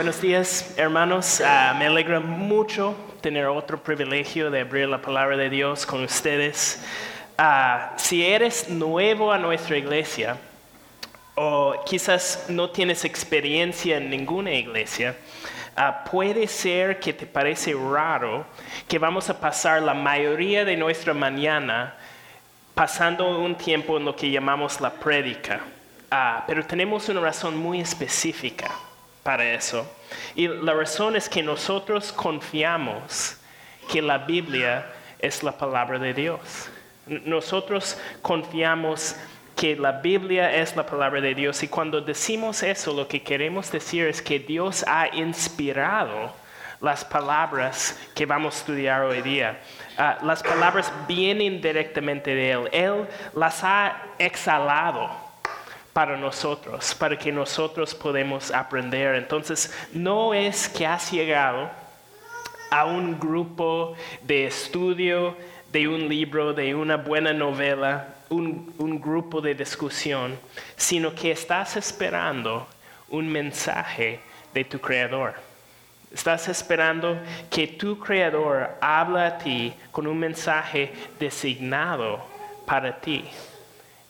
buenos días, hermanos. Ah, me alegra mucho tener otro privilegio de abrir la palabra de Dios con ustedes. Ah, si eres nuevo a nuestra iglesia o quizás no tienes experiencia en ninguna iglesia, ah, puede ser que te parece raro que vamos a pasar la mayoría de nuestra mañana pasando un tiempo en lo que llamamos la prédica. pero tenemos una razón muy específica para eso. Y la razón es que nosotros confiamos que la Biblia es la palabra de Dios. Nosotros confiamos que la Biblia es la palabra de Dios y cuando decimos eso lo que queremos decir es que Dios ha inspirado las palabras que vamos a estudiar hoy día. Ah, las palabras vienen directamente de Él. Él las ha exhalado para nosotros, para que nosotros podemos aprender. Entonces, no es que has llegado a un grupo de estudio de un libro, de una buena novela, un, un grupo de discusión, sino que estás esperando un mensaje de tu creador. Estás esperando que tu creador hable a ti con un mensaje designado para ti.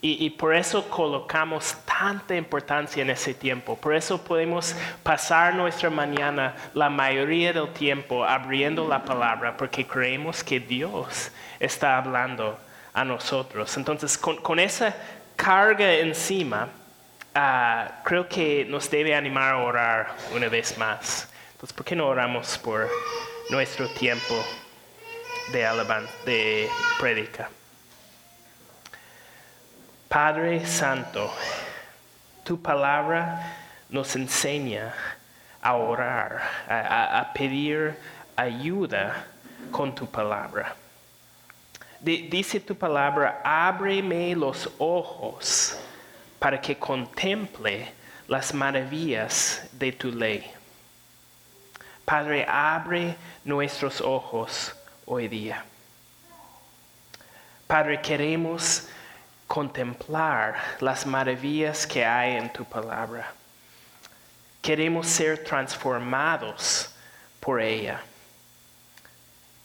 Y, por eso colocamos tanta importancia en ese tiempo. Por eso podemos pasar nuestra mañana la mayoría del tiempo abriendo la palabra, porque creemos que Dios está hablando a nosotros. Entonces, con, esa carga encima, ah, creo que nos debe animar a orar una vez más. Entonces, ¿por qué no oramos por nuestro tiempo de alabanza, de predica? Padre Santo, tu palabra nos enseña a orar, a, pedir ayuda con tu palabra. dice tu palabra, ábreme los ojos para que contemple las maravillas de tu ley. Padre, abre nuestros ojos hoy día. Padre, queremos contemplar las maravillas que hay en tu palabra. Queremos ser transformados por ella.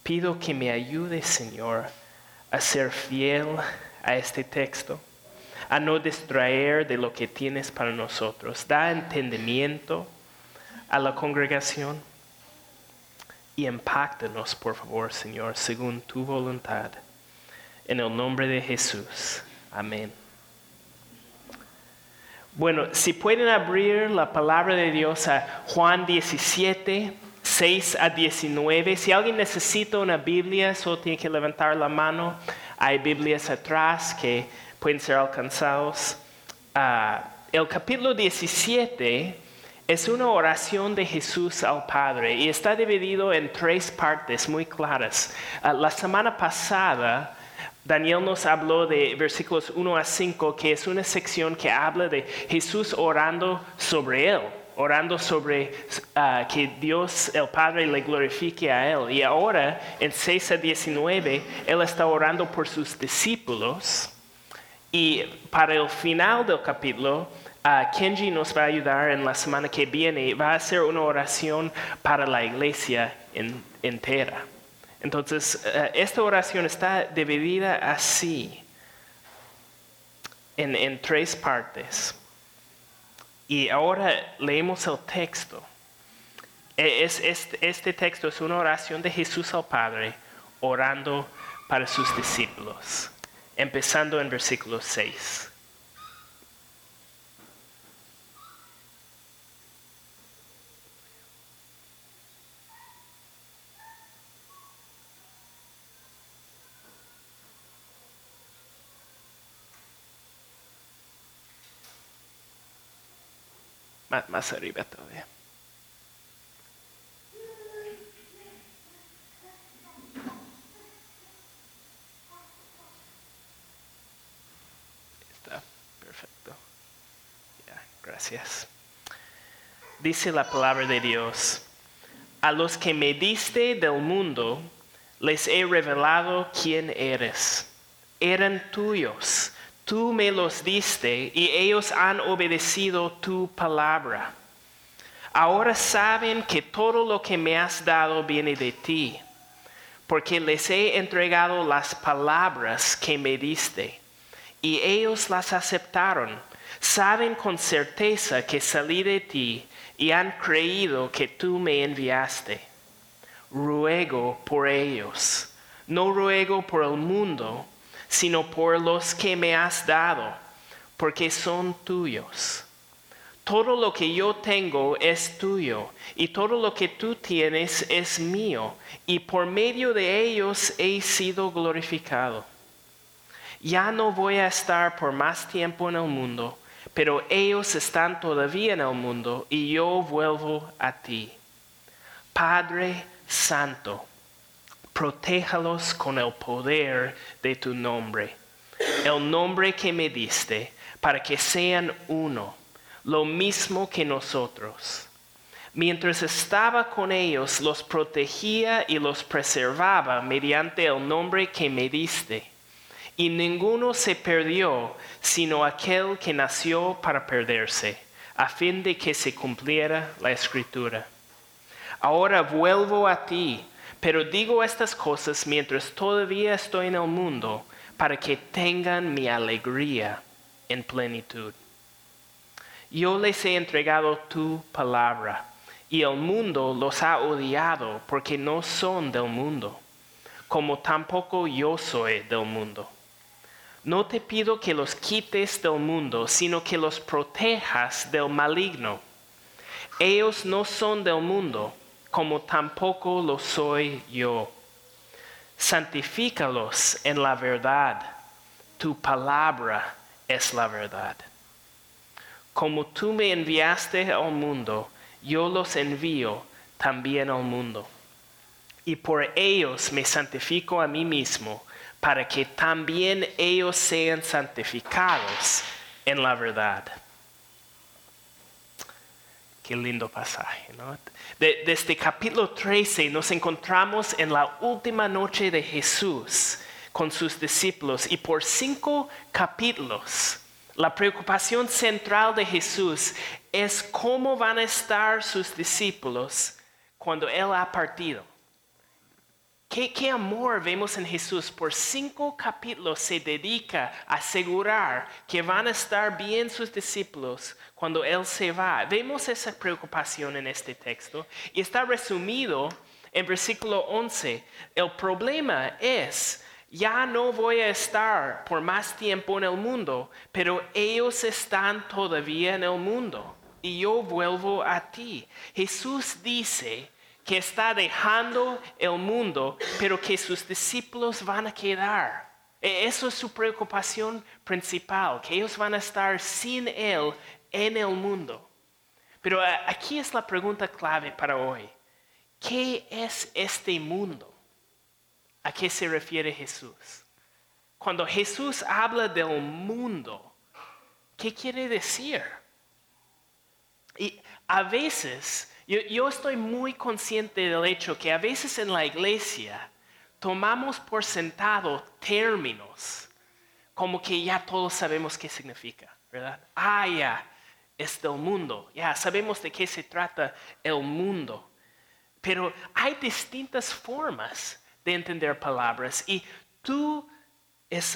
Pido que me ayude, Señor, a ser fiel a este texto, a no distraer de lo que tienes para nosotros. Da entendimiento a la congregación y impactanos, por favor, Señor, según tu voluntad. En el nombre de Jesús. Amén. Bueno, si pueden abrir la palabra de Dios a Juan 17, 6 a 19. Si alguien necesita una Biblia, solo tiene que levantar la mano. Hay Biblias atrás que pueden ser alcanzados. Ah, el capítulo 17 es una oración de Jesús al Padre y está dividido en tres partes muy claras. Ah, la semana pasada Daniel nos habló de versículos 1 a 5, que es una sección que habla de Jesús orando sobre él, orando sobre ah, que Dios el Padre le glorifique a él. Y ahora, en 6 a 19, él está orando por sus discípulos. Y para el final del capítulo, uh, Kenji nos va a ayudar en la semana que viene, va a hacer una oración para la iglesia entera. Entonces, eh, esta oración está dividida así, en, tres partes. Y ahora leemos el texto. E, este, texto es una oración de Jesús al Padre orando para sus discípulos, empezando en versículo 6. Más, arriba todavía. Está perfecto. Gracias. Dice la palabra de Dios. A los que me diste del mundo, les he revelado quién eres. Eran tuyos Tú me los diste y ellos han obedecido tu palabra. Ahora saben que todo lo que me has dado viene de ti, porque les he entregado las palabras que me diste, y ellos las aceptaron. Saben con certeza que salí de ti y han creído que tú me enviaste. Ruego por ellos, no ruego por el mundo, sino por los que me has dado, porque son tuyos. Todo lo que yo tengo es tuyo, y todo lo que tú tienes es mío, y por medio de ellos he sido glorificado. Ya no voy a estar por más tiempo en el mundo, pero ellos están todavía en el mundo, y yo vuelvo a ti. Padre Santo, protéjalos con el poder de tu nombre, el nombre que me diste, para que sean uno lo mismo que nosotros. Mientras estaba con ellos, los protegía y los preservaba mediante el nombre que me diste. Y ninguno se perdió, sino aquel que nació para perderse, a fin de que se cumpliera la escritura. Ahora vuelvo a ti, pero digo estas cosas mientras todavía estoy en el mundo, para que tengan mi alegría en plenitud. Yo les he entregado tu palabra, y el mundo los ha odiado porque no son del mundo, como tampoco yo soy del mundo. No te pido que los quites del mundo, sino que los protejas del maligno. Ellos no son del mundo, como tampoco lo soy yo. Santifícalos en la verdad. Tu palabra es la verdad. Como tú me enviaste al mundo, yo los envío también al mundo. Y por ellos me santifico a mí mismo, para que también ellos sean santificados en la verdad. Qué lindo pasaje, ¿no? desde este capítulo 13 nos encontramos en la última noche de Jesús con sus discípulos y por cinco capítulos la preocupación central de Jesús es cómo van a estar sus discípulos cuando Él ha partido. ¿Qué, amor vemos en Jesús? Por cinco capítulos se dedica a asegurar que van a estar bien sus discípulos cuando Él se va. Vemos esa preocupación en este texto y está resumido en versículo 11. El problema es ya no voy a estar por más tiempo en el mundo, pero ellos están todavía en el mundo y yo vuelvo a ti. Jesús dice que está dejando el mundo, pero que sus discípulos van a quedar. E, eso es su preocupación principal, que ellos van a estar sin Él en el mundo. Pero aquí es la pregunta clave para hoy. ¿Qué es este mundo? ¿A qué se refiere Jesús? Cuando Jesús habla del mundo, ¿qué quiere decir? Y a veces, yo, estoy muy consciente del hecho que a veces en la iglesia tomamos por sentado términos como que ya todos sabemos qué significa, ¿verdad? Ah, ya, es del mundo, ya sabemos de qué se trata el mundo. Pero hay distintas formas de entender palabras y tú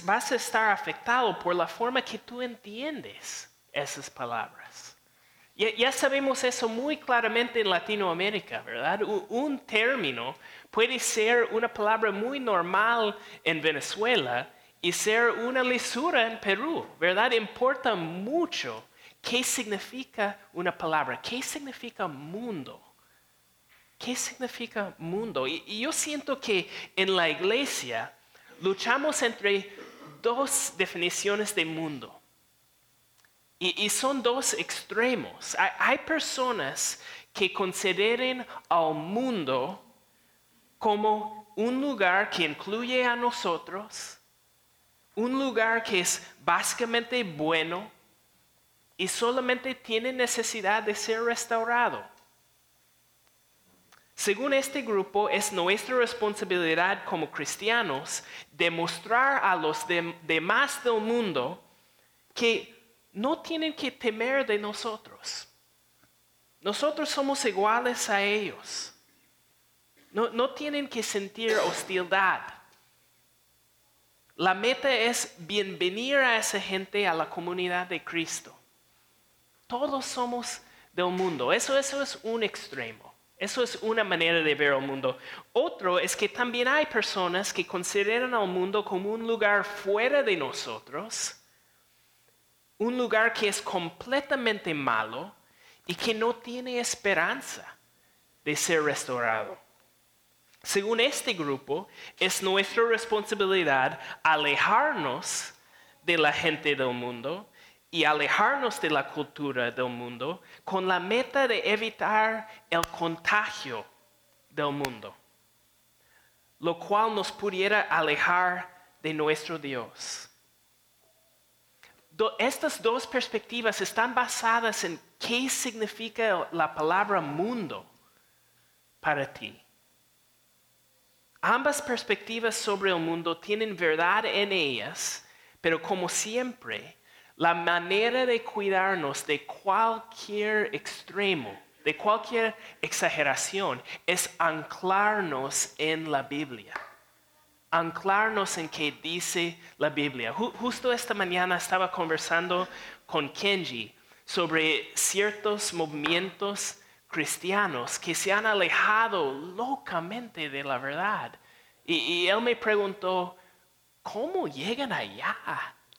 vas a estar afectado por la forma que tú entiendes esas palabras. Ya, sabemos eso muy claramente en Latinoamérica, ¿verdad? un término puede ser una palabra muy normal en Venezuela y ser una lisura en Perú, ¿verdad? Importa mucho qué significa una palabra, qué significa mundo. ¿Qué significa mundo? Y, yo siento que en la iglesia luchamos entre dos definiciones de mundo. Y, son dos extremos. Hay, personas que consideren al mundo como un lugar que incluye a nosotros, un lugar que es básicamente bueno y solamente tiene necesidad de ser restaurado. Según este grupo, es nuestra responsabilidad como cristianos demostrar a los demás del mundo que no tienen que temer de nosotros. Nosotros somos iguales a ellos. No, no tienen que sentir hostilidad. La meta es bienvenir a esa gente a la comunidad de Cristo. Todos somos del mundo. Eso, eso es un extremo. Eso es una manera de ver el mundo. Otro es que también hay personas que consideran al mundo como un lugar fuera de nosotros, un lugar que es completamente malo y que no tiene esperanza de ser restaurado. Según este grupo, es nuestra responsabilidad alejarnos de la gente del mundo y alejarnos de la cultura del mundo con la meta de evitar el contagio del mundo, lo cual nos pudiera alejar de nuestro Dios. Estas dos perspectivas están basadas en qué significa la palabra mundo para ti. Ambas perspectivas sobre el mundo tienen verdad en ellas, pero como siempre, la manera de cuidarnos de cualquier extremo, de cualquier exageración, es anclarnos en la Biblia. Anclarnos en qué dice la Biblia. Justo esta mañana estaba conversando con Kenji sobre ciertos movimientos cristianos que se han alejado locamente de la verdad. Y, él me preguntó, ¿cómo llegan allá?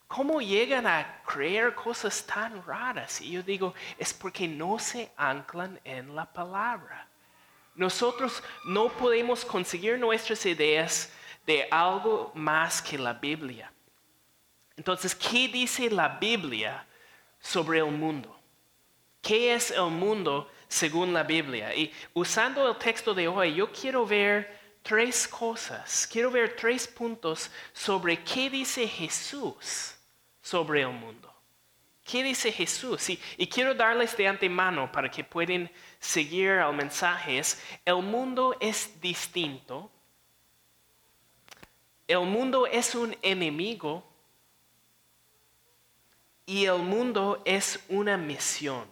¿Cómo llegan a creer cosas tan raras? Y yo digo, es porque no se anclan en la palabra. Nosotros no podemos conseguir nuestras ideas de algo más que la Biblia. Entonces, ¿qué dice la Biblia sobre el mundo? ¿Qué es el mundo según la Biblia? Y usando el texto de hoy, yo quiero ver tres cosas, quiero ver tres puntos sobre qué dice Jesús sobre el mundo. ¿Qué dice Jesús? Y, quiero darles de antemano para que puedan seguir al mensaje. el mundo es distinto. El mundo es un enemigo. Y el mundo es una misión.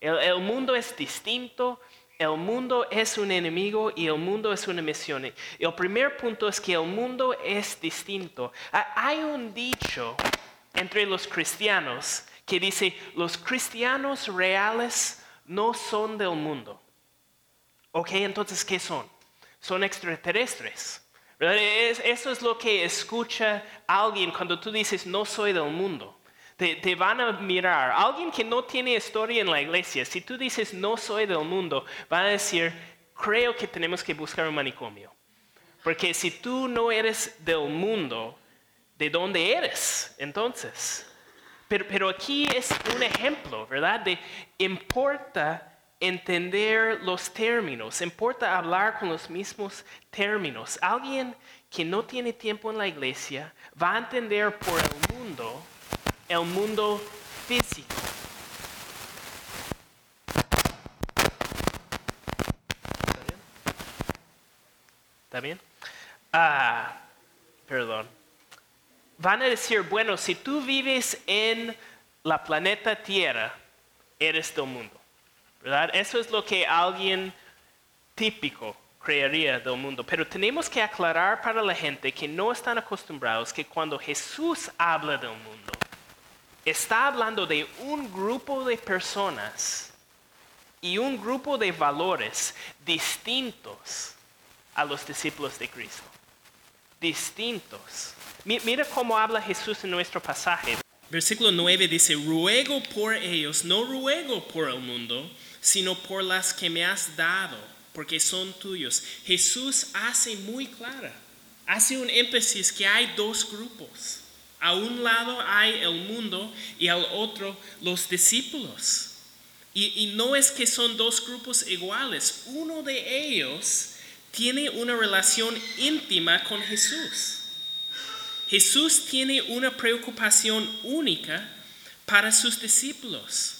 El, mundo es distinto, el mundo es un enemigo y el mundo es una misión. El primer punto es que el mundo es distinto. Hay un dicho entre los cristianos que dice, los cristianos reales no son del mundo. Ok, entonces, ¿qué son? Son extraterrestres. Eso es lo que escucha alguien cuando tú dices, no soy del mundo. Te, van a mirar. Alguien que no tiene historia en la iglesia, si tú dices no soy del mundo, van a decir, creo que tenemos que buscar un manicomio. Porque si tú no eres del mundo, ¿de dónde eres entonces? Pero, pero aquí es un ejemplo, ¿verdad? De importa entender los términos, importa hablar con los mismos términos. Alguien que no tiene tiempo en la iglesia va a entender por el mundo el mundo físico. ¿Está bien? Ah, perdón. Van a decir, bueno, si tú vives en la planeta Tierra, eres del mundo. ¿Verdad? Eso es lo que alguien típico creería del mundo. Pero tenemos que aclarar para la gente que no están acostumbrados que cuando Jesús habla del mundo, está hablando de un grupo de personas y un grupo de valores distintos a los discípulos de Cristo. Distintos. Mira cómo habla Jesús en nuestro pasaje. Versículo 9 dice, ruego por ellos, no ruego por el mundo, sino por las que me has dado, porque son tuyos. Jesús hace muy clara, hace un énfasis que hay dos grupos. A un lado hay el mundo y al otro los discípulos. Y, no es que son dos grupos iguales. Uno de ellos tiene una relación íntima con Jesús. Jesús tiene una preocupación única para sus discípulos.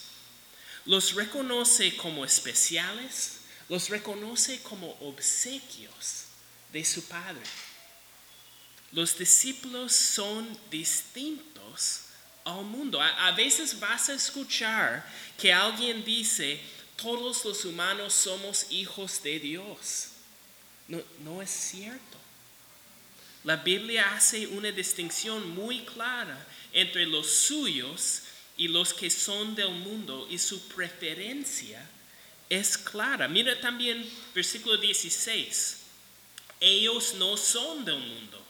Los reconoce como especiales, los reconoce como obsequios de su Padre. Los discípulos son distintos al mundo. A, veces vas a escuchar que alguien dice, todos los humanos somos hijos de Dios. No, no es cierto. La Biblia hace una distinción muy clara entre los suyos y los que son del mundo y su preferencia es clara. Mira también versículo 16. Ellos no son del mundo,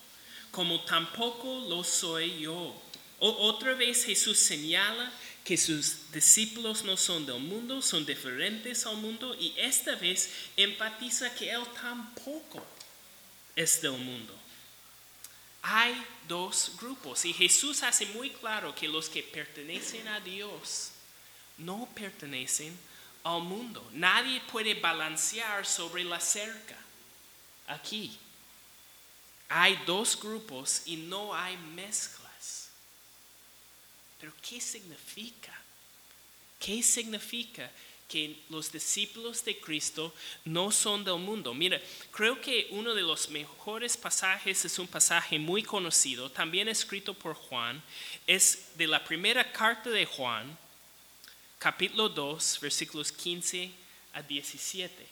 como tampoco lo soy yo. otra vez Jesús señala que sus discípulos no son del mundo, son diferentes al mundo y esta vez empatiza que Él tampoco es del mundo. Hay dos grupos y Jesús hace muy claro que los que pertenecen a Dios no pertenecen al mundo. Nadie puede balancear sobre la cerca. Aquí hay dos grupos y no hay mezcla. Pero ¿qué significa? ¿Qué significa que los discípulos de Cristo no son del mundo? Mira, creo que uno de los mejores pasajes es un pasaje muy conocido, también escrito por Juan, es de la primera carta de Juan, capítulo 2, versículos 15 a 17.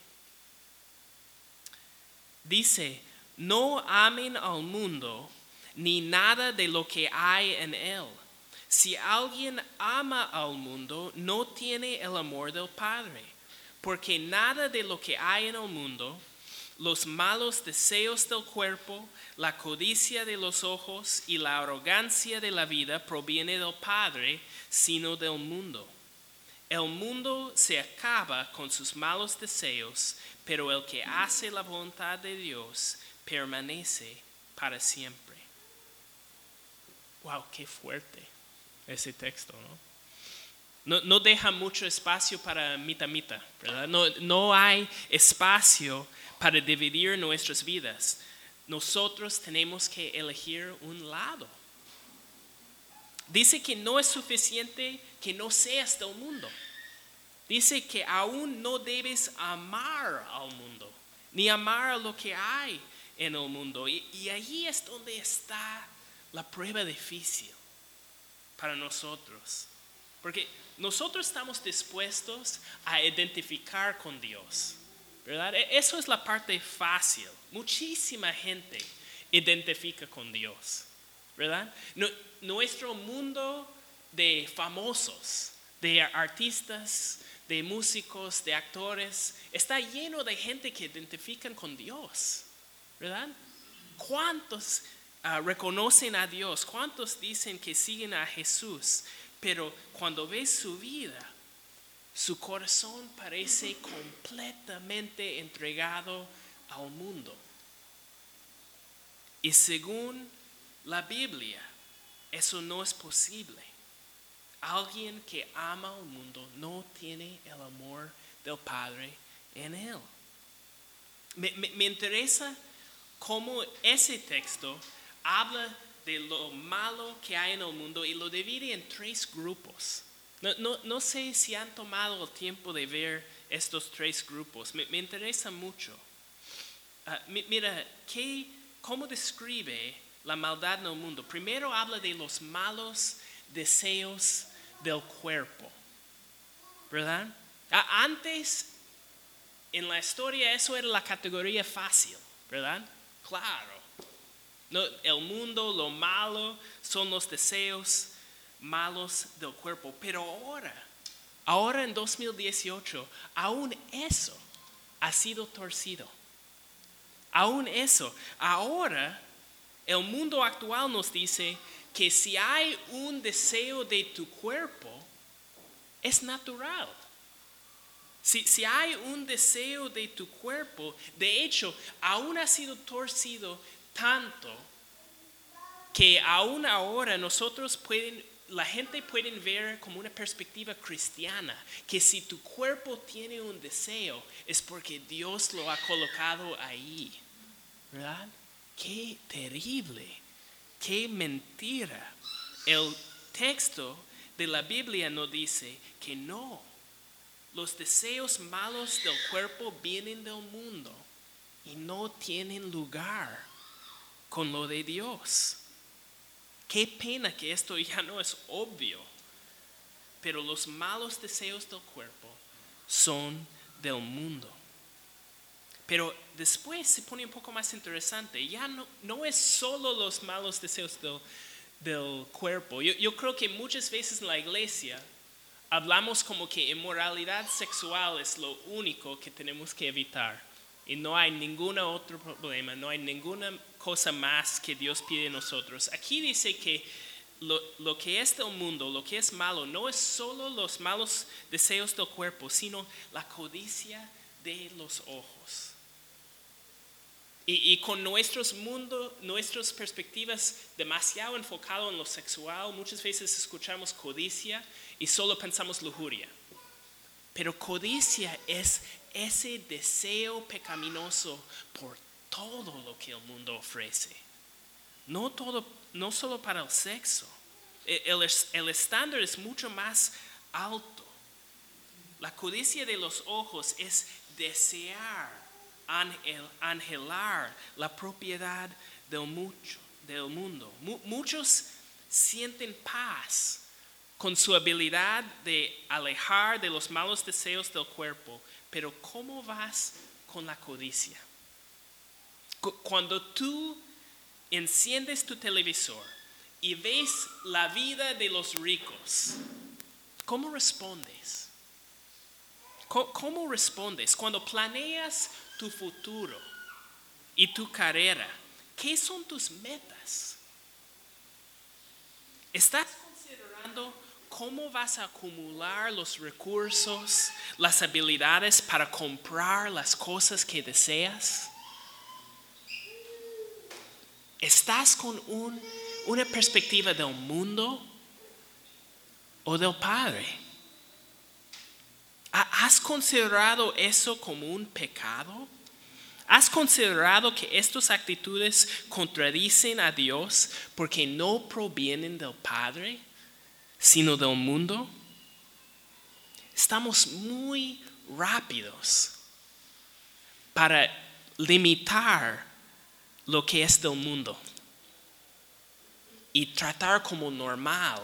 Dice, no amen al mundo ni nada de lo que hay en él si alguien ama al mundo, no tiene el amor del Padre, porque nada de lo que hay en el mundo, los malos deseos del cuerpo, la codicia de los ojos y la arrogancia de la vida proviene del Padre, sino del mundo. El mundo se acaba con sus malos deseos, pero el que hace la voluntad de Dios permanece para siempre. Wow, qué fuerte ese texto, ¿no? No, deja mucho espacio para mitad mitad, ¿verdad? No, no hay espacio para dividir nuestras vidas. Nosotros tenemos que elegir un lado. Dice que no es suficiente que no seas del mundo. Dice que aún no debes amar al mundo, ni amar lo que hay en el mundo. Y, y ahí es donde está la prueba difícil para nosotros. Porque nosotros estamos dispuestos a identificar con Dios. ¿Verdad? E-, eso es la parte fácil. Muchísima gente identifica con Dios. ¿Verdad? nuestro mundo de famosos, de artistas, de músicos, de actores, está lleno de gente que identifican con Dios. ¿Verdad? ¿Cuántos Ah, reconocen a Dios, cuántos dicen que siguen a Jesús, pero cuando ves su vida, su corazón parece completamente entregado al mundo. Y según la Biblia, eso no es posible. Alguien que ama al mundo no tiene el amor del Padre en él. Me, me interesa cómo ese texto habla de lo malo que hay en el mundo y lo divide en tres grupos. No, sé si han tomado el tiempo de ver estos tres grupos. Me, interesa mucho. Ah, mira, ¿qué, ¿cómo describe la maldad en el mundo? Primero habla de los malos deseos del cuerpo. ¿Verdad? Ah, antes, en la historia, eso era la categoría fácil. ¿Verdad? Claro el mundo, lo malo, son los deseos malos del cuerpo. Pero ahora, ahora en 2018, aún eso ha sido torcido. Aún eso. Ahora, el mundo actual nos dice que si hay un deseo de tu cuerpo, es natural. Si, si, hay un deseo de tu cuerpo, de hecho, aún ha sido torcido tanto que aún ahora nosotros pueden, la gente puede ver como una perspectiva cristiana, que si tu cuerpo tiene un deseo es porque Dios lo ha colocado ahí. ¿Verdad? Qué terrible, qué mentira. El texto de la Biblia nos dice que no. Los deseos malos del cuerpo vienen del mundo y no tienen lugar con lo de Dios. Qué pena que esto ya no es obvio, pero los malos deseos del cuerpo son del mundo. Pero después se pone un poco más interesante. Ya no, no es solo los malos deseos del, del cuerpo. Yo, yo creo que muchas veces en la iglesia hablamos como que inmoralidad sexual es lo único que tenemos que evitar. Y no hay ningún otro problema, no hay ninguna cosa más que Dios pide de nosotros. Aquí dice que lo, lo, que es del mundo, lo que es malo, no es solo los malos deseos del cuerpo, sino la codicia de los ojos. Y, y con nuestros mundos, nuestras perspectivas demasiado enfocado en lo sexual, muchas veces escuchamos codicia y solo pensamos lujuria. Pero codicia es ese deseo pecaminoso por todo lo que el mundo ofrece. No, todo, no solo para el sexo. E, el, el estándar es mucho más alto. La codicia de los ojos es desear, angelar la propiedad del, mucho, del mundo. Muchos sienten paz con su habilidad de alejar de los malos deseos del cuerpo. Pero ¿cómo vas con la codicia? Cuando tú enciendes tu televisor y ves la vida de los ricos, ¿cómo respondes? ¿Cómo, respondes? Cuando planeas tu futuro y tu carrera, ¿qué son tus metas? ¿Estás considerando cómo vas a acumular los recursos, las habilidades para comprar las cosas que deseas? ¿Estás con una perspectiva del mundo o del Padre? ¿Has considerado eso como un pecado? ¿Has considerado que estas actitudes contradicen a Dios porque no provienen del Padre? Sino del mundo, estamos muy rápidos para limitar lo que es del mundo y tratar como normal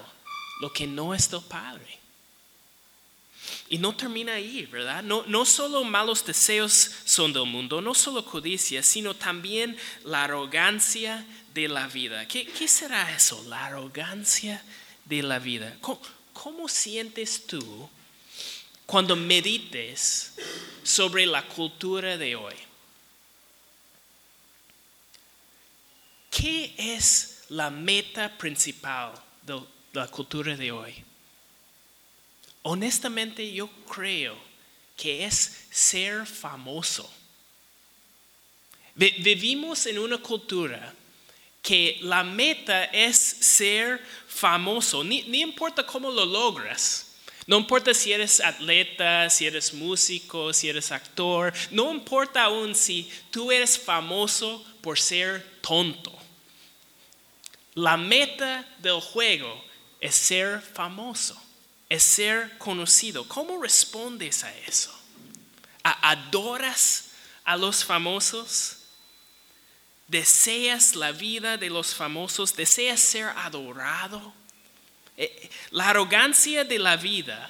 lo que no es del Padre. Y no termina ahí, ¿verdad? No, no solo malos deseos son del mundo, no solo codicia, sino también la arrogancia de la vida. ¿Qué, qué será eso? La arrogancia de la vida. ¿Cómo, sientes tú cuando medites sobre la cultura de hoy? ¿Qué es la meta principal de la cultura de hoy? Honestamente yo creo que es ser famoso. Vivimos en una cultura que la meta es ser famoso, ni, importa cómo lo logras. No importa si eres atleta, si eres músico, si eres actor, no importa aún si tú eres famoso por ser tonto. La meta del juego es ser famoso, es ser conocido. ¿Cómo respondes a eso? ¿Adoras a los famosos? Deseas la vida de los famosos, deseas ser adorado. Eh, la arrogancia de la vida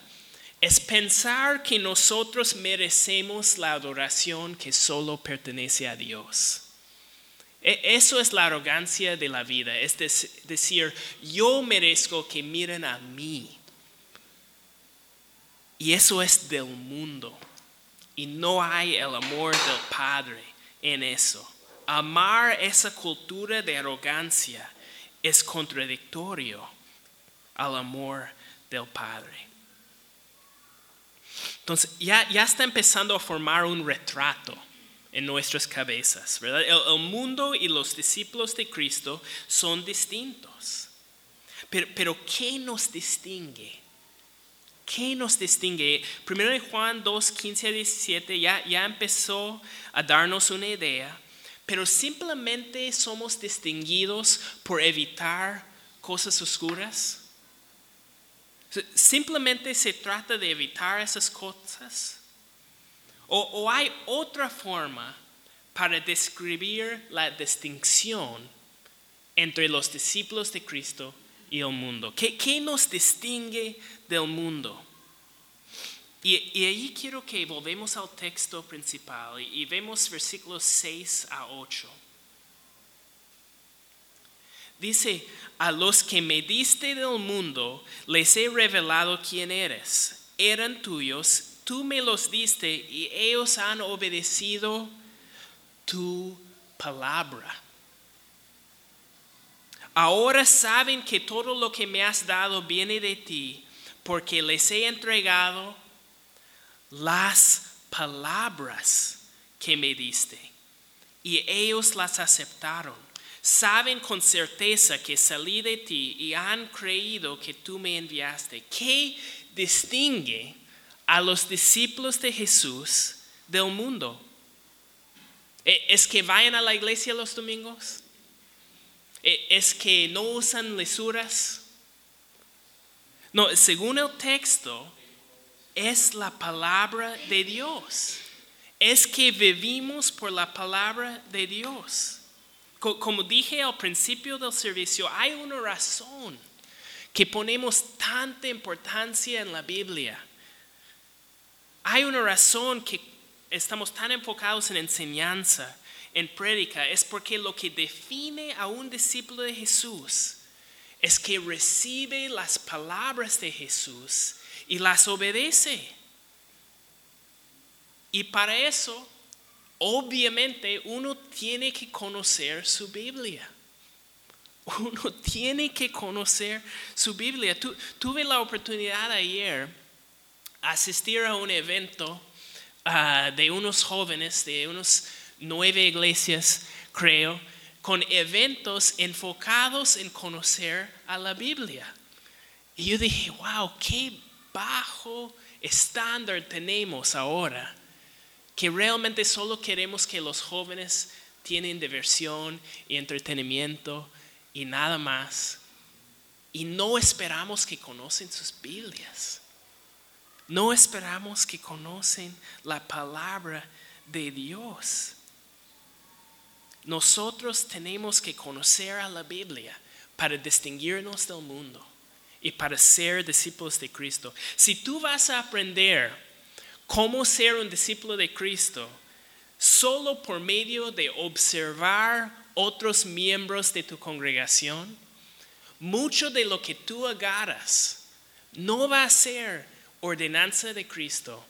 es pensar que nosotros merecemos la adoración que solo pertenece a Dios. E, eso es la arrogancia de la vida, es decir, yo merezco que miren a mí. Y eso es del mundo. Y no hay el amor del Padre en eso amar esa cultura de arrogancia es contradictorio al amor del Padre. Entonces ya, ya está empezando a formar un retrato en nuestras cabezas, ¿verdad? El, mundo y los discípulos de Cristo son distintos. Pero, pero ¿qué nos distingue? ¿Qué nos distingue? Primero en Juan 2, 15 a 17 ya, ya empezó a darnos una idea pero simplemente somos distinguidos por evitar cosas oscuras. Simplemente se trata de evitar esas cosas. O, hay otra forma para describir la distinción entre los discípulos de Cristo y el mundo. ¿Qué, qué nos distingue del mundo? Y, y, ahí quiero que volvemos al texto principal y, y vemos versículos 6 a 8. Dice, a los que me diste del mundo, les he revelado quién eres. Eran tuyos, tú me los diste y ellos han obedecido tu palabra. Ahora saben que todo lo que me has dado viene de ti, porque les he entregado las palabras que me diste, y ellos las aceptaron. Saben con certeza que salí de ti y han creído que tú me enviaste. ¿Qué distingue a los discípulos de Jesús del mundo? ¿E-, ¿Es que vayan a la iglesia los domingos? ¿E-, ¿Es que no usan lesuras? No, según el texto, es la palabra de Dios. Es que vivimos por la palabra de Dios. Como dije al principio del servicio, hay una razón que ponemos tanta importancia en la Biblia. Hay una razón que estamos tan enfocados en enseñanza, en prédica, es porque lo que define a un discípulo de Jesús es que recibe las palabras de Jesús y las obedece. Y para eso, obviamente, uno tiene que conocer su Biblia. Uno tiene que conocer su Biblia. tuve la oportunidad ayer asistir a un evento ah, de unos jóvenes, de unos nueve iglesias, creo, con eventos enfocados en conocer a la Biblia. Y yo dije, wow, qué bajo estándar tenemos ahora, que realmente solo queremos que los jóvenes tienen diversión y entretenimiento y nada más. Y no esperamos que conocen sus Biblias. No esperamos que conocen la palabra de Dios. Nosotros tenemos que conocer a la Biblia para distinguirnos del mundo y para ser discípulos de Cristo. Si tú vas a aprender cómo ser un discípulo de Cristo solo por medio de observar otros miembros de tu congregación, mucho de lo que tú agarras no va a ser ordenanza de Cristo,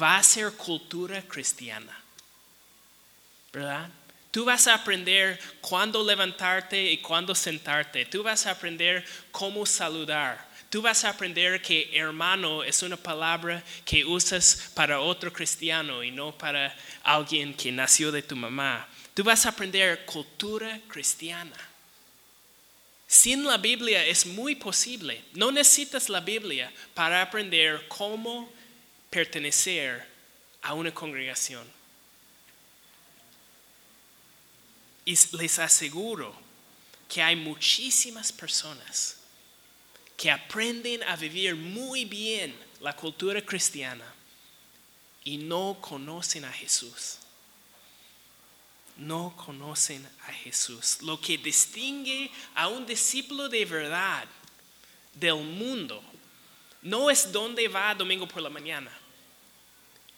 va a ser cultura cristiana. ¿Verdad? Tú vas a aprender cuándo levantarte y cuándo sentarte. Tú vas a aprender cómo saludar. Tú vas a aprender que hermano es una palabra que usas para otro cristiano y no para alguien que nació de tu mamá. Tú vas a aprender cultura cristiana. Sin la Biblia es muy posible. No necesitas la Biblia para aprender cómo pertenecer a una congregación. Y les aseguro que hay muchísimas personas que aprenden a vivir muy bien la cultura cristiana y no conocen a Jesús. No conocen a Jesús. Lo que distingue a un discípulo de verdad del mundo no es dónde va domingo por la mañana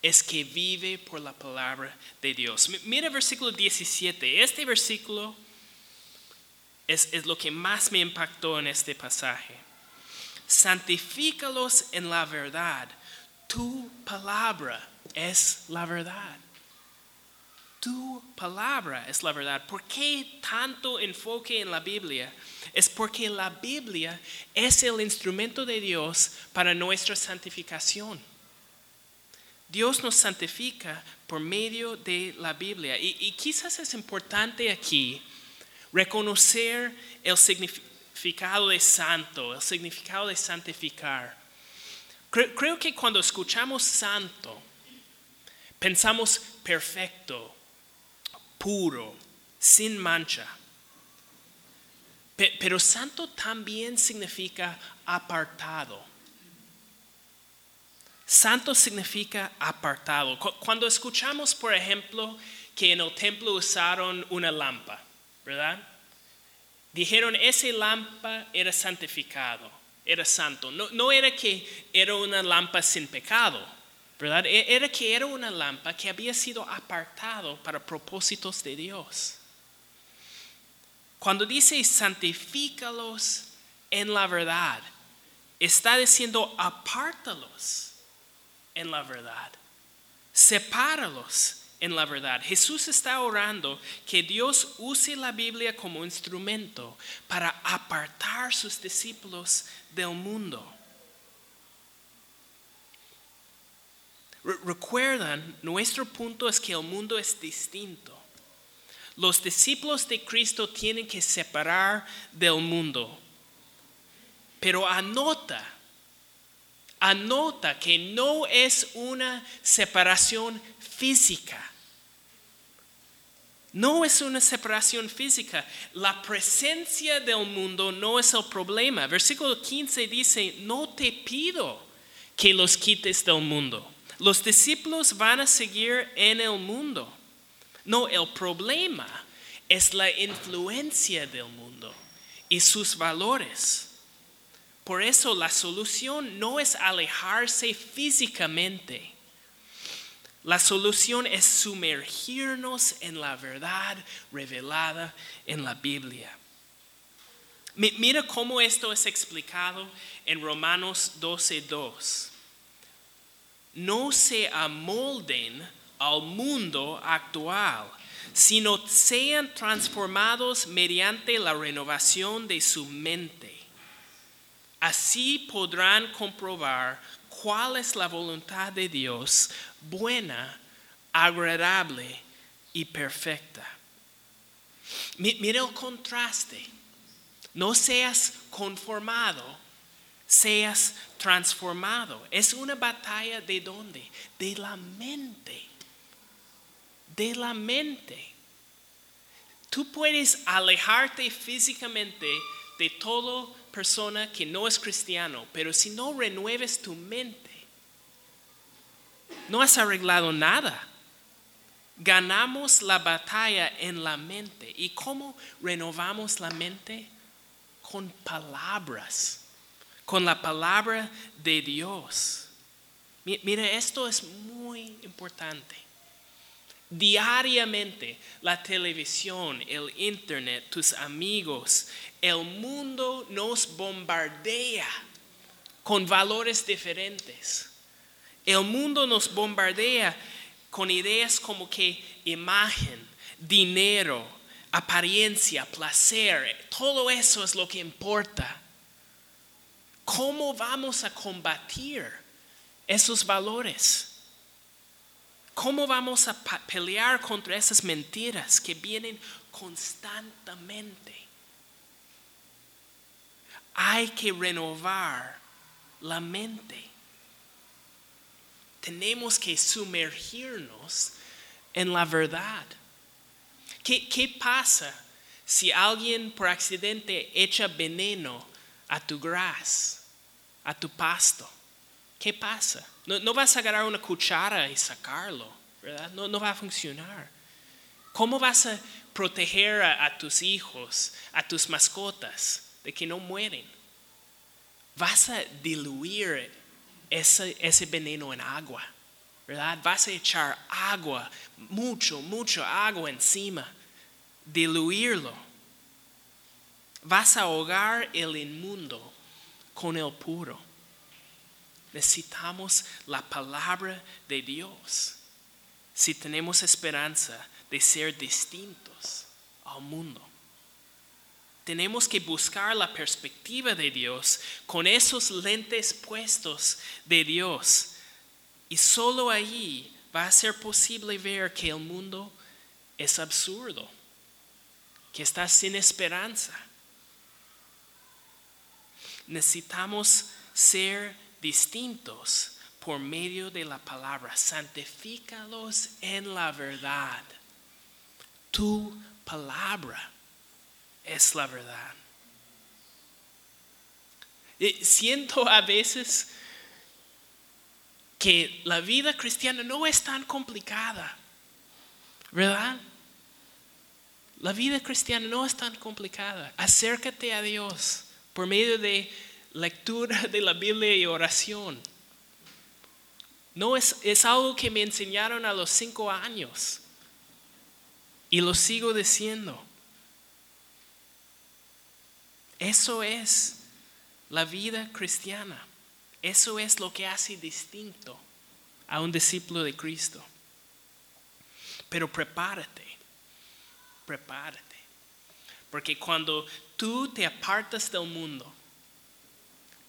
es que vive por la palabra de Dios. Mira versículo 17. Este versículo es, es lo que más me impactó en este pasaje. Santifícalos en la verdad. Tu palabra es la verdad. Tu palabra es la verdad. ¿Por qué tanto enfoque en la Biblia? Es porque la Biblia es el instrumento de Dios para nuestra santificación. Dios nos santifica por medio de la Biblia. Y, quizás es importante aquí reconocer el significado de santo, el significado de santificar. Creo, que cuando escuchamos santo, pensamos perfecto, puro, sin mancha. pero santo también significa apartado Santo significa apartado. Cuando escuchamos, por ejemplo, que en el templo usaron una lámpara, ¿verdad? Dijeron, ese lámpara era santificado, era santo. No, no era que era una lámpara sin pecado, ¿verdad? E- Era que era una lámpara que había sido apartado para propósitos de Dios. Cuando dice santifícalos en la verdad, está diciendo apártalos en la verdad. Sepáralos en la verdad. Jesús está orando que Dios use la Biblia como instrumento para apartar sus discípulos del mundo. Re- Recuerdan, nuestro punto es que el mundo es distinto. Los discípulos de Cristo tienen que separar del mundo. Pero anota, anota que no es una separación física. No es una separación física. La presencia del mundo no es el problema. Versículo 15 dice, no te pido que los quites del mundo. Los discípulos van a seguir en el mundo. No, el problema es la influencia del mundo y sus valores. Por eso la solución no es alejarse físicamente. La solución es sumergirnos en la verdad revelada en la Biblia. Mi- Mira cómo esto es explicado en Romanos 12:2. No se amolden al mundo actual, sino sean transformados mediante la renovación de su mente. Así podrán comprobar cuál es la voluntad de Dios, buena, agradable y perfecta. Mi- Mira el contraste. No seas conformado, seas transformado. Es una batalla de dónde? De la mente. De la mente. Tú puedes alejarte físicamente de toda persona que no es cristiano, pero si no renueves tu mente, no has arreglado nada. Ganamos la batalla en la mente. ¿Y cómo renovamos la mente? Con palabras, con la palabra de Dios. Mi- Mira, esto es muy importante. Diariamente, la televisión, el internet, tus amigos, el mundo nos bombardea con valores diferentes. El mundo nos bombardea con ideas como que imagen, dinero, apariencia, placer, todo eso es lo que importa. ¿Cómo vamos a combatir esos valores? ¿Cómo vamos a pelear contra esas mentiras que vienen constantemente? Hay que renovar la mente. Tenemos que sumergirnos en la verdad. ¿Qué, qué pasa si alguien por accidente echa veneno a tu gras, a tu pasto? ¿Qué pasa? No, vas a agarrar una cuchara y sacarlo, ¿verdad? No, va a funcionar. ¿Cómo vas a proteger a, a tus hijos, a tus mascotas, de que no mueren? Vas a diluir ese, ese veneno en agua, ¿verdad? Vas a echar agua, mucho, mucho agua encima, diluirlo. Vas a ahogar el inmundo con el puro. Necesitamos la palabra de Dios si tenemos esperanza de ser distintos al mundo. Tenemos que buscar la perspectiva de Dios con esos lentes puestos de Dios. Y solo allí va a ser posible ver que el mundo es absurdo, que está sin esperanza. Necesitamos ser distintos por medio de la palabra. Santifícalos en la verdad. Tu palabra es la verdad. Siento a veces que la vida cristiana no es tan complicada, ¿verdad? La vida cristiana no es tan complicada. Acércate a Dios por medio de lectura de la Biblia y oración. No es, es algo que me enseñaron a los cinco años. Y lo sigo diciendo. Eso es la vida cristiana. Eso es lo que hace distinto a un discípulo de Cristo. Pero prepárate, prepárate. Porque cuando tú te apartas del mundo,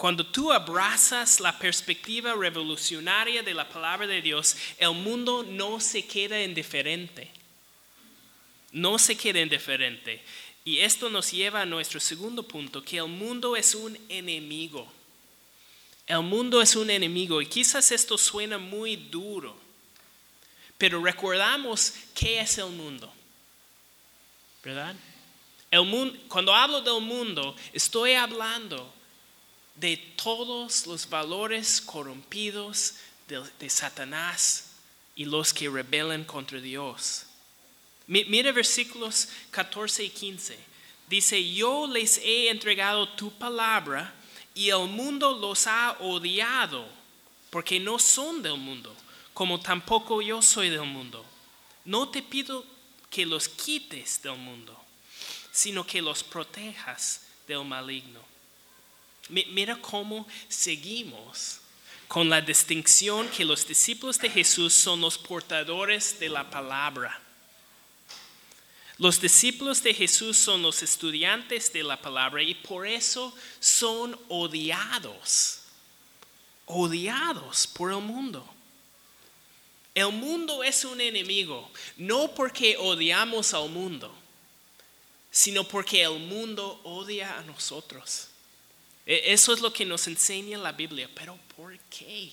cuando tú abrazas la perspectiva revolucionaria de la palabra de Dios, el mundo no se queda indiferente. No se queda indiferente. Y esto nos lleva a nuestro segundo punto, que el mundo es un enemigo. El mundo es un enemigo y quizás esto suena muy duro, pero recordamos qué es el mundo, ¿verdad? El mundo, cuando hablo del mundo, estoy hablando de todos los valores corrompidos de, Satanás y los que rebelan contra Dios. Mira versículos 14 y 15. Dice, yo les he entregado tu palabra y el mundo los ha odiado porque no son del mundo, como tampoco yo soy del mundo. No te pido que los quites del mundo, sino que los protejas del maligno. Mira cómo seguimos con la distinción que los discípulos de Jesús son los portadores de la palabra. Los discípulos de Jesús son los estudiantes de la palabra y por eso son odiados, odiados por el mundo. El mundo es un enemigo, no porque odiamos al mundo, sino porque el mundo odia a nosotros. E, eso es lo que nos enseña la Biblia, pero ¿por qué?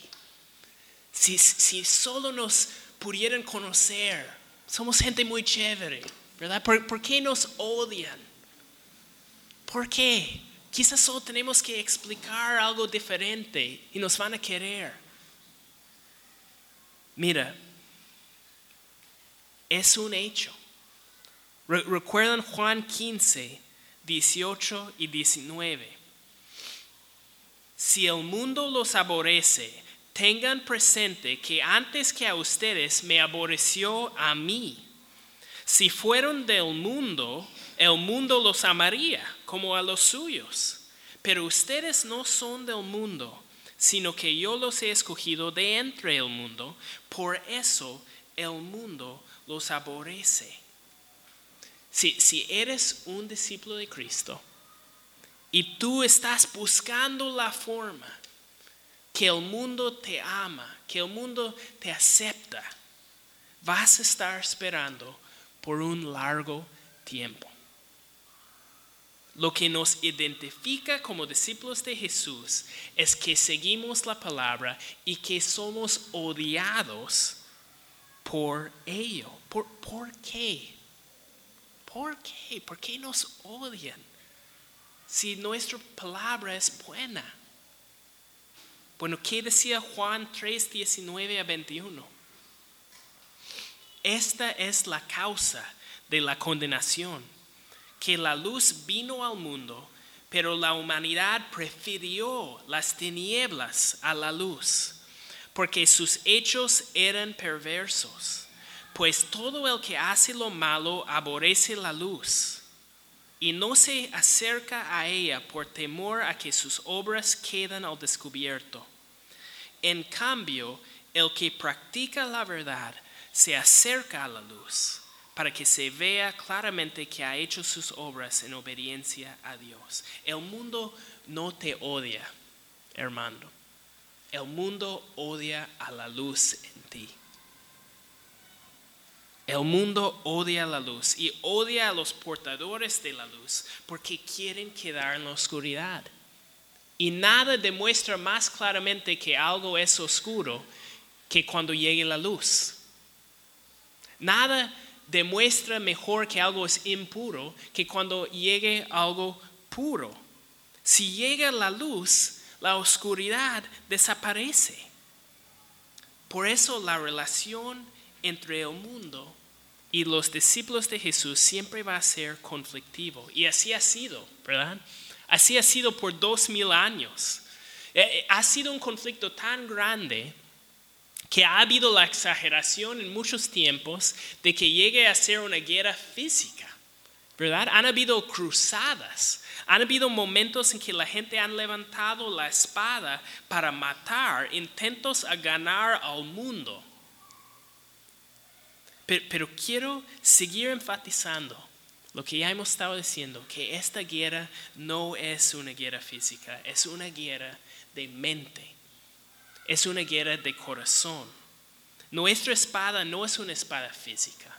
Si, si solo nos pudieran conocer, somos gente muy chévere ¿verdad? ¿Por, qué nos odian? ¿Por qué? Quizás solo tenemos que explicar algo diferente y nos van a querer. Mira, es un hecho. Recuerdan Juan 15, 18 y 19. Si el mundo los aborrece, tengan presente que antes que a ustedes me aborreció a mí. Si fueron del mundo, el mundo los amaría como a los suyos. Pero ustedes no son del mundo, sino que yo los he escogido de entre el mundo. Por eso el mundo los aborrece. Si, si eres un discípulo de Cristo y tú estás buscando la forma que el mundo te ama, que el mundo te acepta, vas a estar esperando por un largo tiempo. Lo que nos identifica como discípulos de Jesús es que seguimos la palabra y que somos odiados por ello. ¿Por, ¿Por, qué? ¿Por qué? ¿Por qué nos odian? Si nuestra palabra es buena. Bueno, ¿qué decía Juan 3, 19 a 21? Esta es la causa de la condenación, que la luz vino al mundo, pero la humanidad prefirió las tinieblas a la luz, porque sus hechos eran perversos. Pues todo el que hace lo malo aborrece la luz y no se acerca a ella por temor a que sus obras quedan al descubierto. En cambio, el que practica la verdad se acerca a la luz para que se vea claramente que ha hecho sus obras en obediencia a Dios. El mundo no te odia, hermano. El mundo odia a la luz en ti. El mundo odia la luz y odia a los portadores de la luz porque quieren quedar en la oscuridad. Y nada demuestra más claramente que algo es oscuro que cuando llegue la luz. Nada demuestra mejor que algo es impuro que cuando llegue algo puro. Si llega la luz, la oscuridad desaparece. Por eso la relación entre el mundo y los discípulos de Jesús siempre va a ser conflictivo. Y así ha sido, ¿verdad? Así ha sido por dos mil años. Eh, eh, ha sido un conflicto tan grande que ha habido la exageración en muchos tiempos de que llegue a ser una guerra física, ¿verdad? Han habido cruzadas, han habido momentos en que la gente ha levantado la espada para matar, intentos a ganar al mundo. Pero, pero, quiero seguir enfatizando lo que ya hemos estado diciendo, que esta guerra no es una guerra física, es una guerra de mente es una guerra de corazón. Nuestra espada no es una espada física,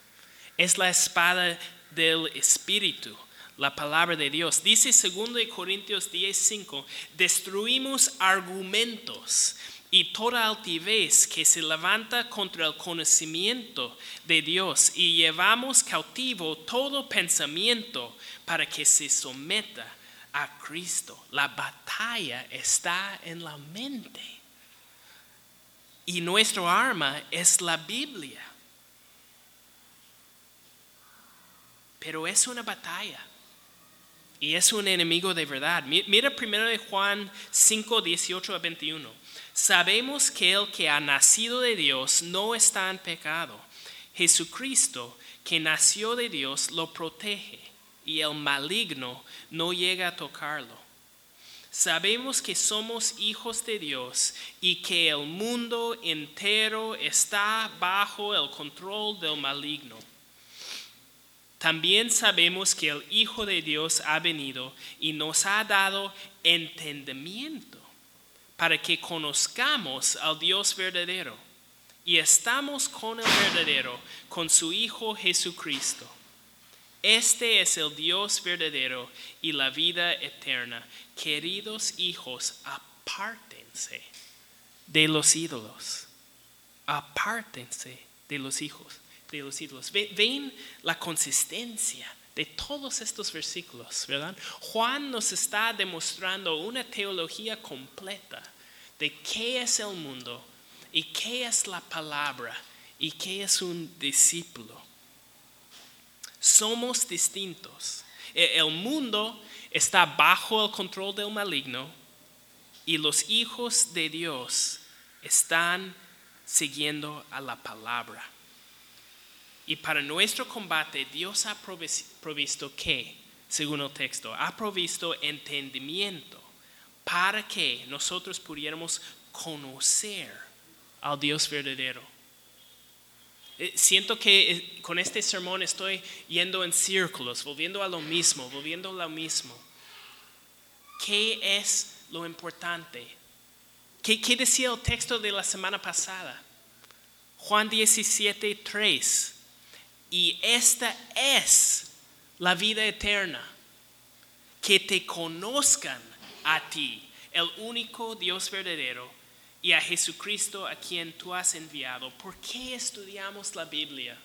es la espada del Espíritu, la palabra de Dios. Dice 2 Corintios 10:5, destruimos argumentos y toda altivez que se levanta contra el conocimiento de Dios y llevamos cautivo todo pensamiento para que se someta a Cristo. La batalla está en la mente. Y nuestro arma es la Biblia. Pero es una batalla. Y es un enemigo de verdad. Mira primero de Juan 5, 18 a 21. Sabemos que el que ha nacido de Dios no está en pecado. Jesucristo, que nació de Dios, lo protege y el maligno no llega a tocarlo. Sabemos que somos hijos de Dios y que el mundo entero está bajo el control del maligno. También sabemos que el Hijo de Dios ha venido y nos ha dado entendimiento para que conozcamos al Dios verdadero. Y estamos con el verdadero, con su Hijo Jesucristo. Este es el Dios verdadero y la vida eterna. Queridos hijos, apártense de los ídolos. Apártense de los hijos, de los ídolos. Ven la consistencia de todos estos versículos, ¿verdad? Juan nos está demostrando una teología completa de qué es el mundo y qué es la palabra y qué es un discípulo. Somos distintos. E, el mundo está bajo el control del maligno y los hijos de Dios están siguiendo a la palabra. Y para nuestro combate Dios ha provisto qué, según el texto, ha provisto entendimiento para que nosotros pudiéramos conocer al Dios verdadero. Eh, siento que eh, con este sermón estoy yendo en círculos, volviendo a lo mismo, volviendo a lo mismo. ¿Qué es lo importante? ¿Qué, qué decía el texto de la semana pasada? Juan 17, 3. Y esta es la vida eterna, que te conozcan a ti, el único Dios verdadero y a Jesucristo a quien tú has enviado. ¿Por qué estudiamos la Biblia?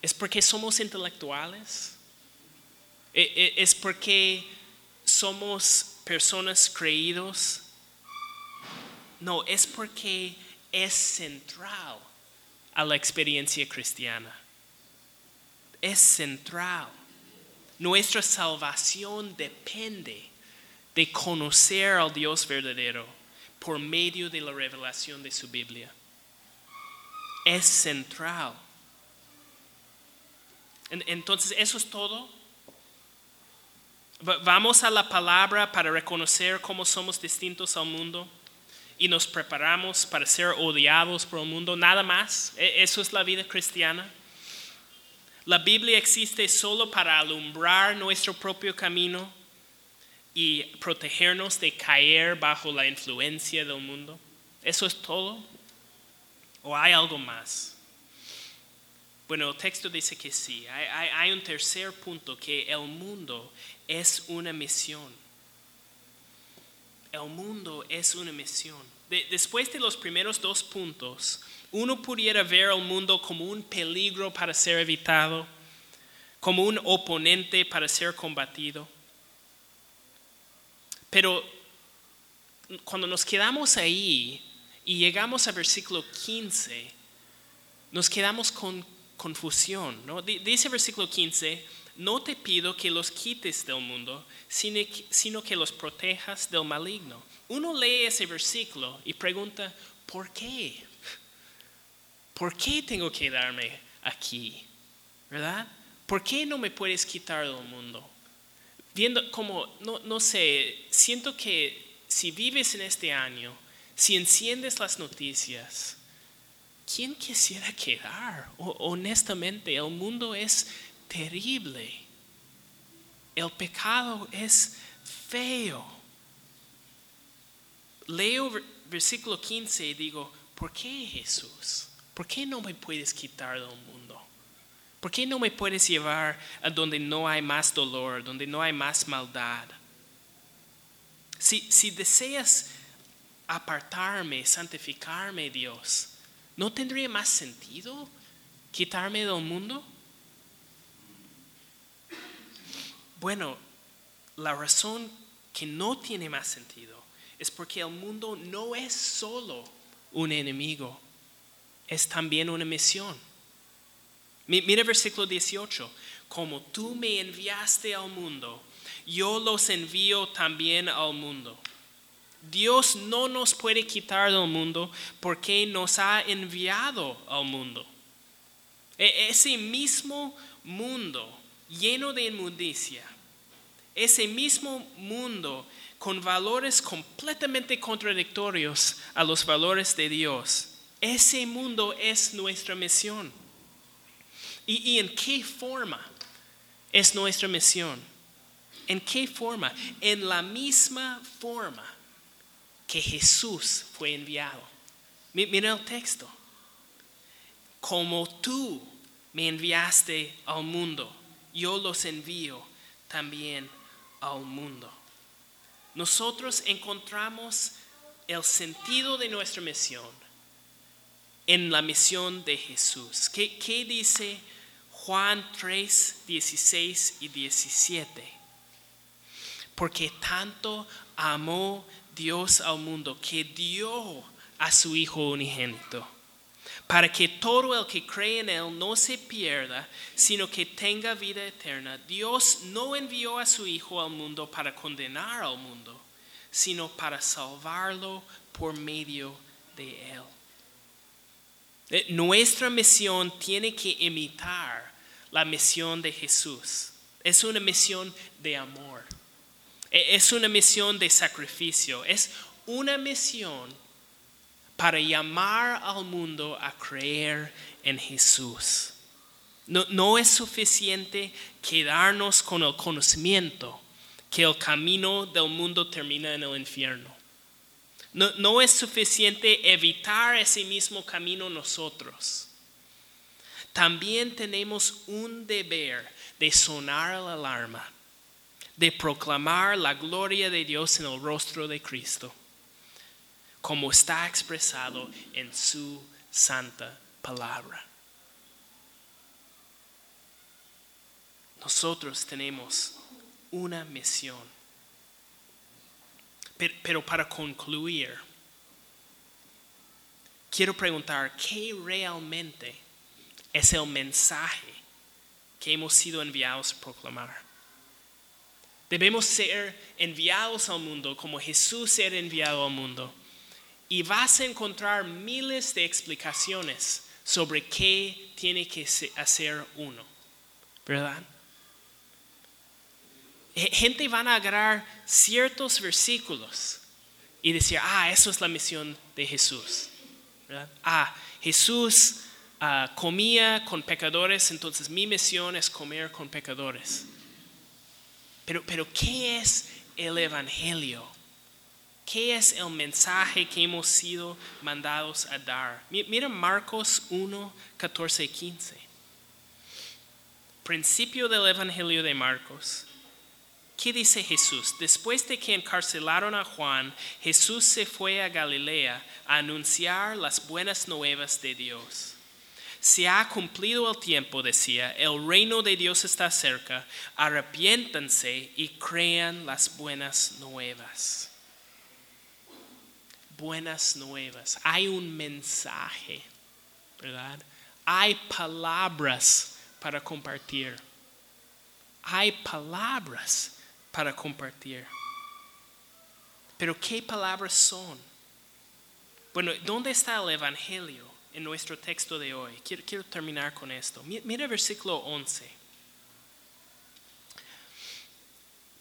¿Es porque somos intelectuales? ¿E, e, ¿Es porque somos personas creídos? No, es porque es central a la experiencia cristiana. Es central. Nuestra salvación depende de conocer al Dios verdadero por medio de la revelación de su Biblia. Es central. Entonces, eso es todo. Vamos a la palabra para reconocer cómo somos distintos al mundo y nos preparamos para ser odiados por el mundo. Nada más. E, eso es la vida cristiana. La Biblia existe solo para alumbrar nuestro propio camino y protegernos de caer bajo la influencia del mundo? ¿Eso es todo? ¿O hay algo más? Bueno, el texto dice que sí. Hay, un tercer punto, que el mundo es una misión. El mundo es una misión. después de los primeros dos puntos, uno pudiera ver al mundo como un peligro para ser evitado, como un oponente para ser combatido. Pero cuando nos quedamos ahí y llegamos al versículo 15, nos quedamos con, confusión. ¿no? Di- Dice versículo 15, no te pido que los quites del mundo, sino que, los protejas del maligno. Uno lee ese versículo y pregunta, ¿por qué? ¿Por qué tengo que quedarme aquí? ¿Verdad? ¿Por qué no me puedes quitar del mundo? Viendo como, no, no sé, siento que si vives en este año, si enciendes las noticias, ¿quién quisiera quedar? Honestamente, el mundo es terrible. El pecado es feo. Leo ver- versículo 15 y digo, ¿por qué Jesús? ¿Por qué no me puedes quitar del mundo? ¿Por qué no me puedes llevar a donde no hay más dolor, donde no hay más maldad? Si, si deseas apartarme, santificarme, Dios, ¿no tendría más sentido quitarme del mundo? Bueno, la razón que no tiene más sentido es porque el mundo no es solo un enemigo, es también una misión. Mi- Mira versículo 18, como tú me enviaste al mundo, yo los envío también al mundo. Dios no nos puede quitar del mundo porque nos ha enviado al mundo. E- Ese mismo mundo lleno de inmundicia, ese mismo mundo con valores completamente contradictorios a los valores de Dios, ese mundo es nuestra misión. ¿Y, y en qué forma es nuestra misión? ¿En qué forma? En la misma forma que Jesús fue enviado. Mi- Mira el texto. Como tú me enviaste al mundo, yo los envío también al mundo. Nosotros encontramos el sentido de nuestra misión en la misión de Jesús. ¿Qué, dice Juan 3, 16 y 17? Porque tanto amó Dios al mundo que dio a su Hijo unigénito, para que todo el que cree en Él no se pierda, sino que tenga vida eterna. Dios no envió a su Hijo al mundo para condenar al mundo, sino para salvarlo por medio de Él. Eh, Nuestra misión tiene que imitar la misión de Jesús. Es una misión de amor. E- Es una misión de sacrificio. Es una misión para llamar al mundo a creer en Jesús. No, no es suficiente quedarnos con el conocimiento que el camino del mundo termina en el infierno. No, no es suficiente evitar ese mismo camino nosotros. También tenemos un deber de sonar la alarma, de proclamar la gloria de Dios en el rostro de Cristo, como está expresado en su santa palabra. Nosotros tenemos una misión. Pero, para concluir, quiero preguntar, ¿qué realmente es el mensaje que hemos sido enviados a proclamar? Debemos ser enviados al mundo como Jesús era enviado al mundo. Y vas a encontrar miles de explicaciones sobre qué tiene que hacer uno. ¿Verdad? Gente van a agarrar ciertos versículos y decir, ah, eso es la misión de Jesús. ¿verdad? Ah, Jesús ah, comía con pecadores, entonces mi misión es comer con pecadores. Pero, pero ¿qué es el Evangelio? ¿Qué es el mensaje que hemos sido mandados a dar? Mi- Mira Marcos 1, 14 y 15. Principio del Evangelio de Marcos. ¿Qué dice Jesús? Después de que encarcelaron a Juan, Jesús se fue a Galilea a anunciar las buenas nuevas de Dios. Se ha cumplido el tiempo, decía, el reino de Dios está cerca, arrepiéntanse y crean las buenas nuevas. Buenas nuevas. Hay un mensaje, ¿verdad? hay palabras para compartir. Hay palabras para compartir. Pero ¿qué palabras son? Bueno, ¿dónde está el Evangelio en nuestro texto de hoy? Quiero, terminar con esto. Mi- Mira el versículo 11.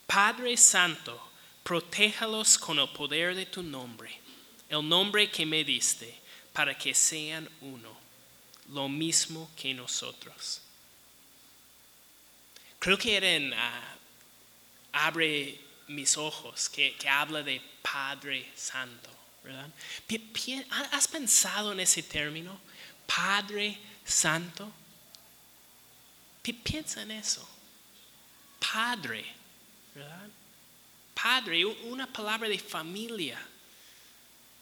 Padre Santo, protéjalos con el poder de tu nombre, el nombre que me diste, para que sean uno, lo mismo que nosotros. Creo que era en ah, Abre mis ojos, que, que habla de Padre Santo, ¿verdad? ¿Has pensado en ese término? Padre Santo. Pi- Piensa en eso. Padre, ¿verdad? Padre, una palabra de familia,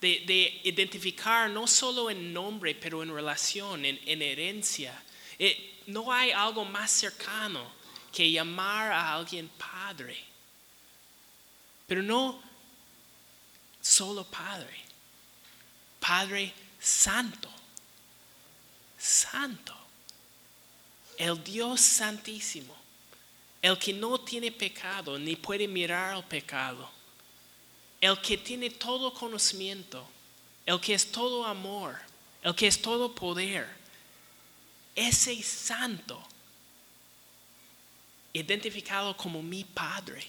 de, de identificar no solo en nombre, pero en relación, en, en herencia. Eh, no hay algo más cercano que llamar a alguien Padre. Pero no solo Padre, Padre Santo, Santo, el Dios Santísimo. El que no tiene pecado ni puede mirar al pecado, el que tiene todo conocimiento, el que es todo amor, el que es todo poder, ese santo, identificado como mi Padre.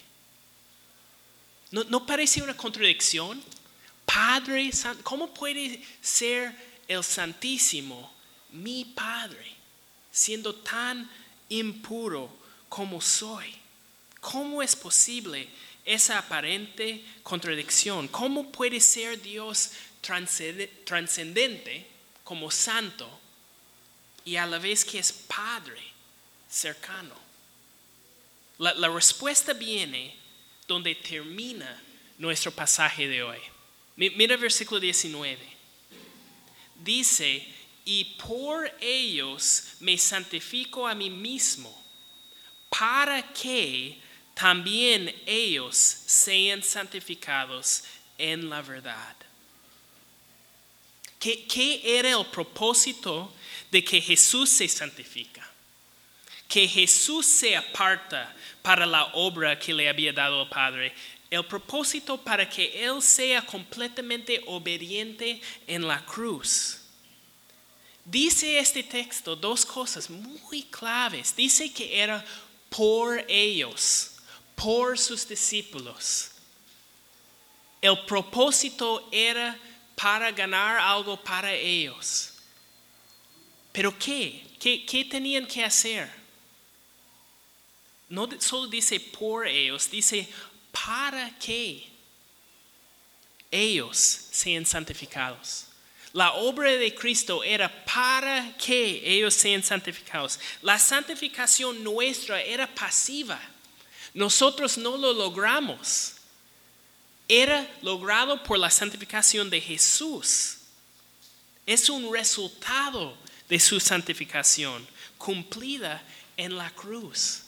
¿No, parece una contradicción? Padre Santo, ¿cómo puede ser el Santísimo mi Padre, siendo tan impuro como soy? ¿Cómo es posible esa aparente contradicción? ¿Cómo puede ser Dios trascendente como santo y a la vez que es Padre cercano? La, respuesta viene donde termina nuestro pasaje de hoy. Mi- Mira versículo 19. Dice, y por ellos me santifico a mí mismo, para que también ellos sean santificados en la verdad. ¿Qué, era el propósito de que Jesús se santifica? que Jesús se aparta para la obra que le había dado el Padre. El propósito para que Él sea completamente obediente en la cruz. Dice este texto dos cosas muy claves. Dice que era por ellos, por sus discípulos. El propósito era para ganar algo para ellos. ¿Pero qué? ¿Qué, qué tenían que hacer? No solo dice por ellos, dice para que ellos sean santificados. La obra de Cristo era para que ellos sean santificados. La santificación nuestra era pasiva. Nosotros no lo logramos. Era logrado por la santificación de Jesús. Es un resultado de su santificación cumplida en la cruz.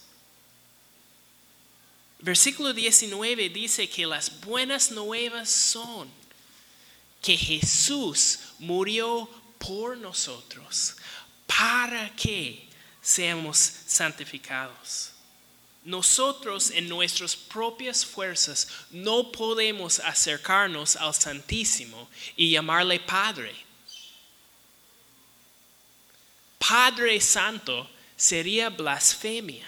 Versículo 19 dice que las buenas nuevas son que Jesús murió por nosotros para que seamos santificados. Nosotros en nuestras propias fuerzas no podemos acercarnos al Santísimo y llamarle Padre. Padre Santo sería blasfemia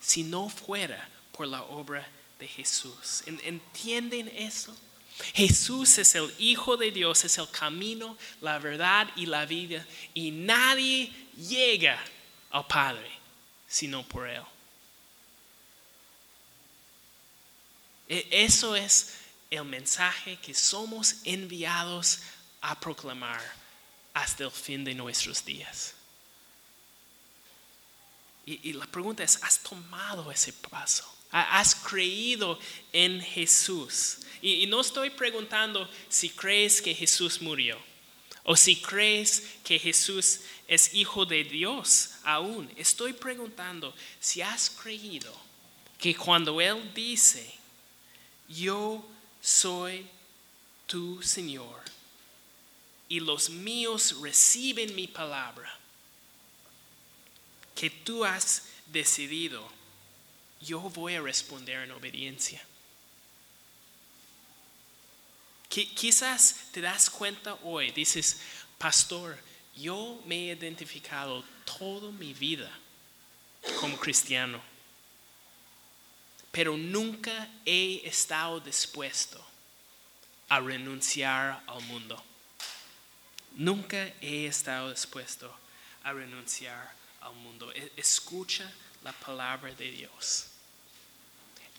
si no fuera por la obra de Jesús. ¿En- ¿Entienden eso? Jesús es el Hijo de Dios, es el camino, la verdad y la vida. Y nadie llega al Padre sino por Él. Eso es el mensaje que somos enviados a proclamar hasta el fin de nuestros días. Y, la pregunta es, ¿has tomado ese paso? ¿Ha- ¿Has creído en Jesús? Y no estoy preguntando si crees que Jesús murió o si crees que Jesús es hijo de Dios aún. Estoy preguntando si has creído que cuando Él dice, yo soy tu Señor, y los míos reciben mi palabra, que tú has decidido, yo voy a responder en obediencia. Quizás te das cuenta hoy, dices, pastor, yo me he identificado toda mi vida como cristiano, pero nunca he estado dispuesto a renunciar al mundo. Nunca he estado dispuesto a renunciar al mundo. E, escucha la palabra de Dios.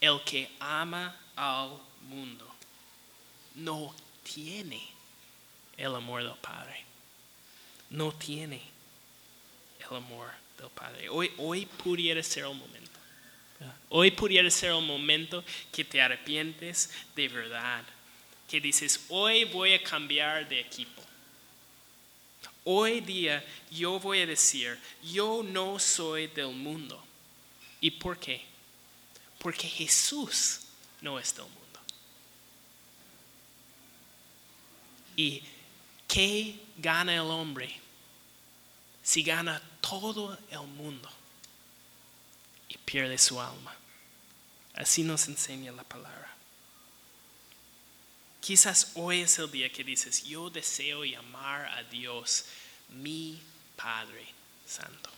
El que ama al mundo no tiene el amor del Padre. No tiene el amor del Padre. Hoy, hoy pudiera ser el momento. Hoy pudiera ser el momento que te arrepientes de verdad. Que dices, hoy voy a cambiar de equipo. Hoy día yo voy a decir, yo no soy del mundo. ¿Y por qué? Porque Jesús no es del mundo. ¿Y qué gana el hombre si gana todo el mundo pierde su alma? Así nos enseña la palabra. Quizás hoy es el día que dices, yo deseo llamar a Dios mi Padre Santo.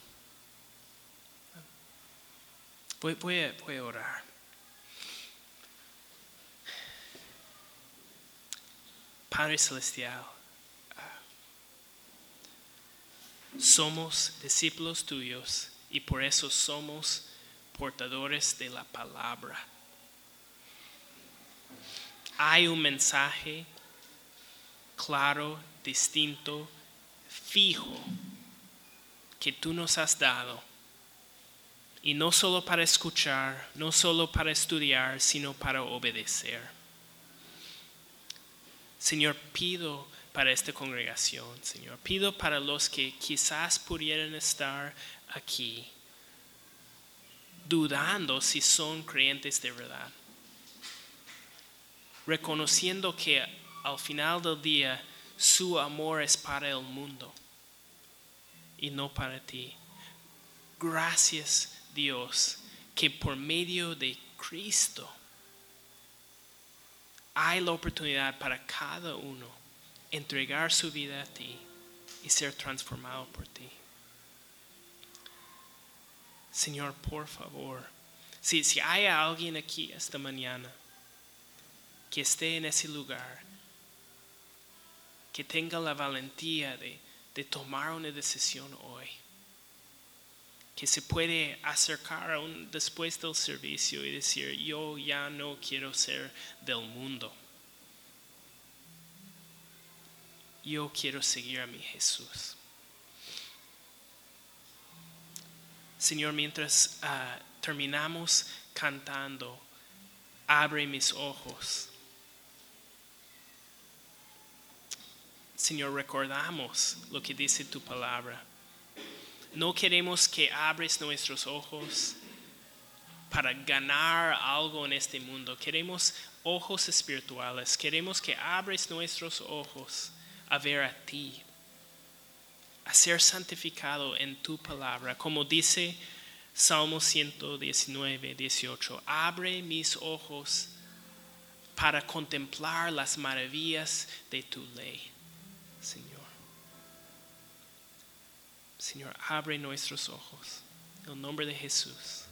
Voy, voy, a, orar. Padre Celestial, somos discípulos tuyos y por eso somos portadores de la palabra. Hay un mensaje claro, distinto, fijo que tú nos has dado. Y no solo para escuchar, no solo para estudiar, sino para obedecer. Señor, pido para esta congregación, Señor. Pido para los que quizás pudieran estar aquí dudando si son creyentes de verdad. Reconociendo que al final del día su amor es para el mundo y no para ti. Gracias Dios que por medio de Cristo hay la oportunidad para cada uno entregar su vida a ti y ser transformado por ti. Señor, por favor, si, si hay alguien aquí esta mañana que esté en ese lugar, que tenga la valentía de, de tomar una decisión hoy, que se puede acercar a un, después del servicio y decir, yo ya no quiero ser del mundo. Yo quiero seguir a mi Jesús. Señor, mientras ah, terminamos cantando, abre mis ojos Señor, recordamos lo que dice tu palabra. No queremos que abres nuestros ojos para ganar algo en este mundo. Queremos ojos espirituales. Queremos que abres nuestros ojos a ver a ti, a ser santificado en tu palabra. Como dice Salmo 119, 18, abre mis ojos para contemplar las maravillas de tu ley. Señor. Señor, abre nuestros ojos. En el nombre de Jesús.